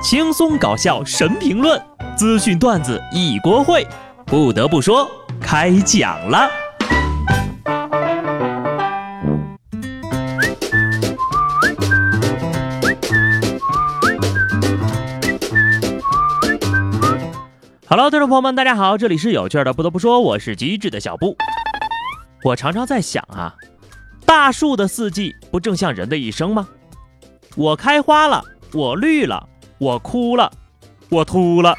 轻松搞笑神评论，资讯段子一锅烩。不得不说，开讲了。Hello，听众朋友们，大家好，这里是有趣的。不得不说，我是机智的小布。我常常在想啊，大树的四季不正像人的一生吗？我开花了，我绿了，我哭了，我秃了。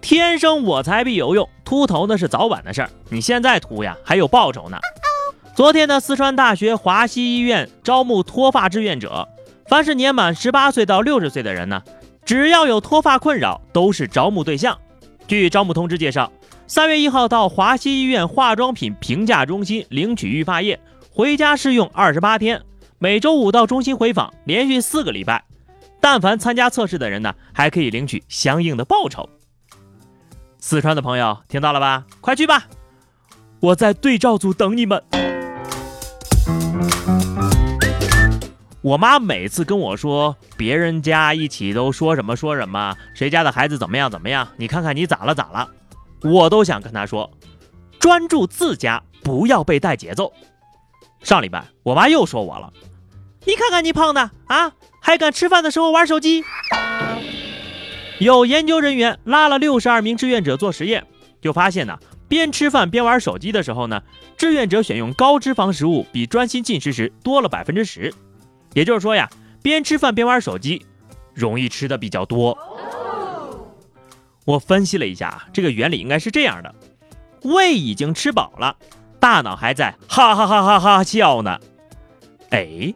天生我材必有用，秃头那是早晚的事儿。你现在秃呀，还有报酬呢。昨天的四川大学华西医院招募脱发志愿者，凡是年满十八岁到六十岁的人呢，只要有脱发困扰，都是招募对象。据招募通知介绍，三月一号到华西医院化妆品评价中心领取育发液。回家试用二十八天，每周五到中心回访，连续四个礼拜。但凡参加测试的人呢，还可以领取相应的报酬。四川的朋友听到了吧？快去吧，我在对照组等你们。我妈每次跟我说别人家一起都说什么说什么，谁家的孩子怎么样怎么样，你看看你咋了咋了，我都想跟她说，专注自家，不要被带节奏。上礼拜，我妈又说我了，你看看你胖的啊，还敢吃饭的时候玩手机。有研究人员拉了六十二名志愿者做实验，就发现呢，边吃饭边玩手机的时候呢，志愿者选用高脂肪食物比专心进食时多了百分之十。也就是说呀，边吃饭边玩手机，容易吃的比较多。我分析了一下，这个原理应该是这样的：胃已经吃饱了。大脑还在哈哈哈哈哈笑呢，哎，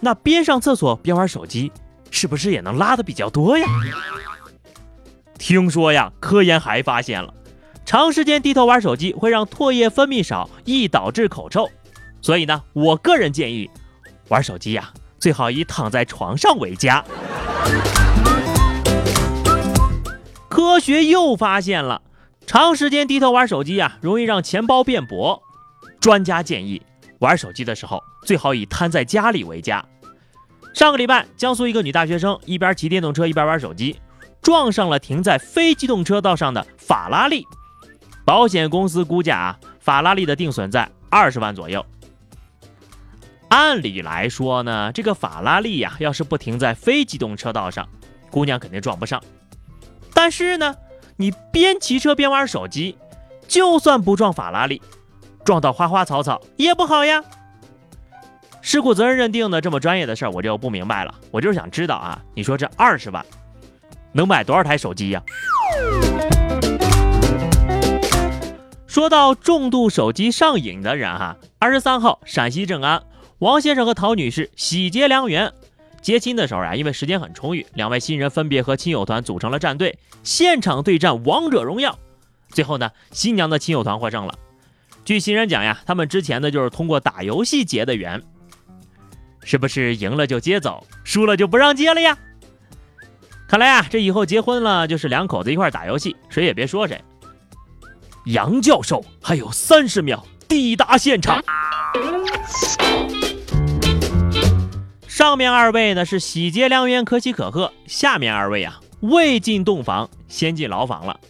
那边上厕所边玩手机，是不是也能拉的比较多呀？听说呀，科研还发现了，长时间低头玩手机会让唾液分泌少，易导致口臭。所以呢，我个人建议，玩手机呀，最好以躺在床上为佳。科学又发现了。长时间低头玩手机呀，容易让钱包变薄。专家建议，玩手机的时候最好以瘫在家里为佳。上个礼拜，江苏一个女大学生一边骑电动车一边玩手机，撞上了停在非机动车道上的法拉利。保险公司估价啊，法拉利的定损在二十万左右。按理来说呢，这个法拉利呀，要是不停在非机动车道上，姑娘肯定撞不上。但是呢？你边骑车边玩手机，就算不撞法拉利，撞到花花草草也不好呀。事故责任认定的这么专业的事儿，我就不明白了。我就是想知道啊，你说这二十万能买多少台手机呀？说到重度手机上瘾的人哈，二十三号陕西正安王先生和陶女士喜结良缘。接亲的时候啊，因为时间很充裕，两位新人分别和亲友团组成了战队，现场对战王者荣耀。最后呢，新娘的亲友团获胜了。据新人讲呀，他们之前呢就是通过打游戏结的缘。是不是赢了就接走，输了就不让接了呀？看来啊，这以后结婚了就是两口子一块打游戏，谁也别说谁。杨教授还有三十秒抵达现场。上面二位呢是喜结良缘，可喜可贺。下面二位啊，未进洞房先进牢房了。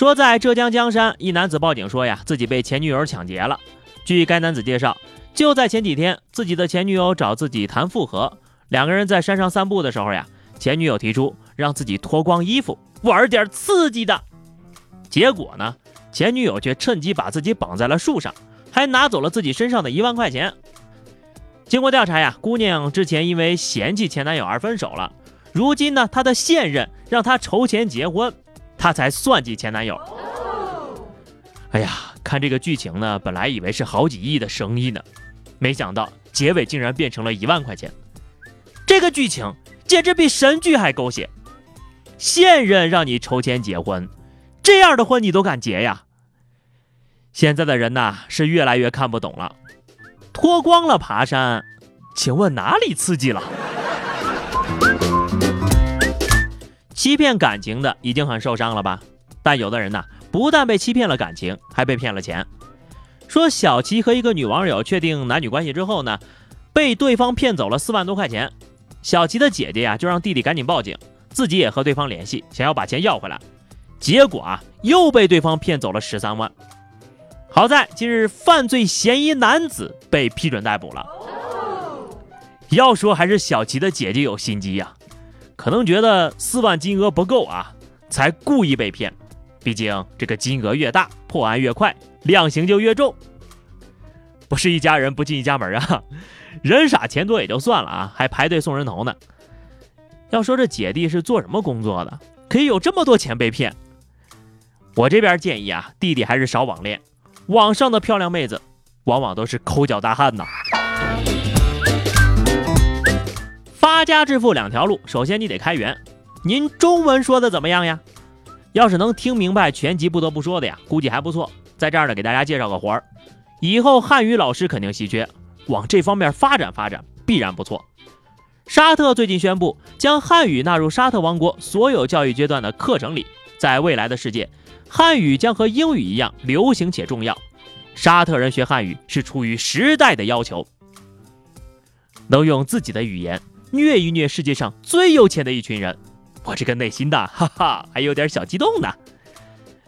说在浙江江山，一男子报警说呀，自己被前女友抢劫了。据该男子介绍，就在前几天，自己的前女友找自己谈复合。两个人在山上散步的时候呀，前女友提出让自己脱光衣服玩点刺激的。结果呢，前女友却趁机把自己绑在了树上，还拿走了自己身上的一万块钱。经过调查呀，姑娘之前因为嫌弃前男友而分手了。如今呢，她的现任让她筹钱结婚，她才算计前男友。哎呀，看这个剧情呢，本来以为是好几亿的生意呢，没想到结尾竟然变成了一万块钱。这个剧情简直比神剧还狗血！现任让你筹钱结婚，这样的婚你都敢结呀？现在的人呐，是越来越看不懂了。脱光了爬山，请问哪里刺激了？欺骗感情的已经很受伤了吧？但有的人呢，不但被欺骗了感情，还被骗了钱。说小齐和一个女网友确定男女关系之后呢，被对方骗走了四万多块钱。小齐的姐姐呀就让弟弟赶紧报警，自己也和对方联系，想要把钱要回来。结果啊，又被对方骗走了十三万。好在今日犯罪嫌疑男子被批准逮捕了。要说还是小齐的姐姐有心机呀，可能觉得四万金额不够啊，才故意被骗。毕竟这个金额越大，破案越快，量刑就越重。不是一家人不进一家门啊，人傻钱多也就算了啊，还排队送人头呢。要说这姐弟是做什么工作的，可以有这么多钱被骗？我这边建议啊，弟弟还是少网恋。网上的漂亮妹子，往往都是抠脚大汉呐。发家致富两条路，首先你得开源。您中文说的怎么样呀？要是能听明白全集，不得不说的呀，估计还不错。在这儿呢，给大家介绍个活儿，以后汉语老师肯定稀缺，往这方面发展发展，必然不错。沙特最近宣布，将汉语纳入沙特王国所有教育阶段的课程里，在未来的世界。汉语将和英语一样流行且重要。沙特人学汉语是出于时代的要求，能用自己的语言虐一虐世界上最有钱的一群人，我这个内心的哈哈还有点小激动呢。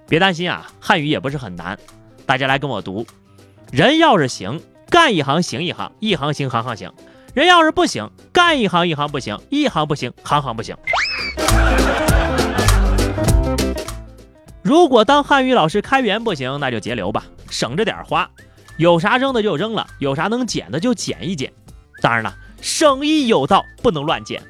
别担心啊，汉语也不是很难，大家来跟我读。人要是行，干一行行一行，一行行行行行；人要是不行，干一行一行不行，一行不行行行不行。如果当汉语老师开源不行，那就节流吧，省着点花。有啥扔的就扔了，有啥能捡的就捡一捡。当然了，生意有道，不能乱捡。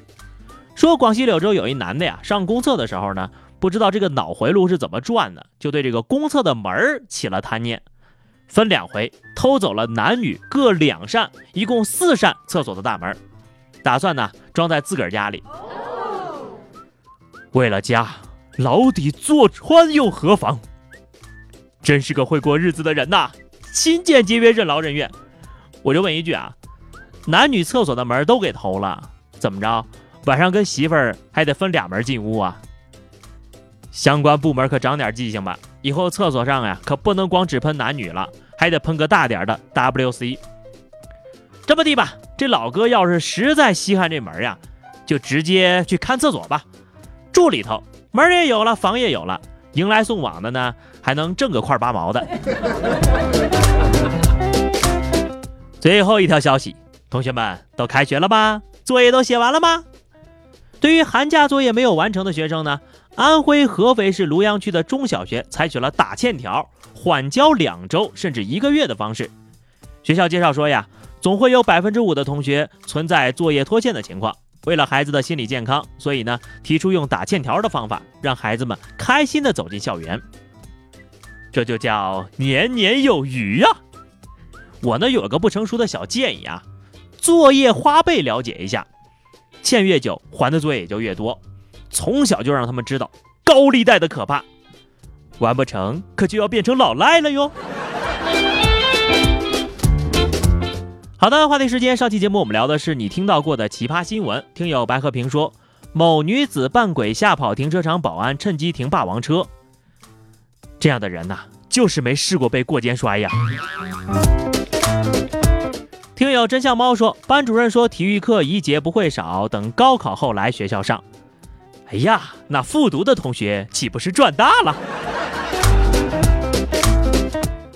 说广西柳州有一男的呀，上公厕的时候呢，不知道这个脑回路是怎么转的，就对这个公厕的门起了贪念，分两回偷走了男女各两扇，一共四扇厕所的大门，打算呢装在自个儿家里。为了家。牢底坐穿又何妨？真是个会过日子的人呐！勤俭节约，任劳任怨。我就问一句啊，男女厕所的门都给偷了，怎么着？晚上跟媳妇儿还得分俩门进屋啊？相关部门可长点记性吧，以后厕所上呀可不能光只喷男女了，还得喷个大点的 WC。这么地吧，这老哥要是实在稀罕这门呀，就直接去看厕所吧，住里头。门也有了，房也有了，迎来送往的呢，还能挣个块八毛的。最后一条消息，同学们都开学了吗？作业都写完了吗？对于寒假作业没有完成的学生呢，安徽合肥市庐阳区的中小学采取了打欠条、缓交两周甚至一个月的方式。学校介绍说呀，总会有百分之五的同学存在作业拖欠的情况。为了孩子的心理健康，所以呢，提出用打欠条的方法，让孩子们开心的走进校园。这就叫年年有余呀！我呢有个不成熟的小建议啊，作业花呗了解一下，欠越久还的作业也就越多。从小就让他们知道高利贷的可怕，完不成可就要变成老赖了哟。好的，话题时间。上期节目我们聊的是你听到过的奇葩新闻。听友白和平说，某女子扮鬼吓跑停车场保安，趁机停霸王车。这样的人呐，就是没试过被过肩摔呀。听友真相猫说，班主任说体育课一节不会少，等高考后来学校上。哎呀，那复读的同学岂不是赚大了？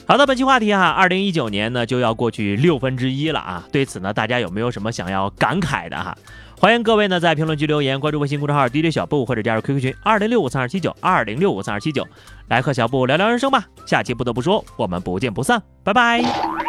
好的，本期话题哈，二零一九年呢就要过去六分之一了啊。对此呢，大家有没有什么想要感慨的哈？欢迎各位呢在评论区留言，关注微信公众号 DJ 小布或者加入 QQ 群二零六五三二七九二零六五三二七九，来和小布聊聊人生吧。下期不得不说，我们不见不散，拜拜。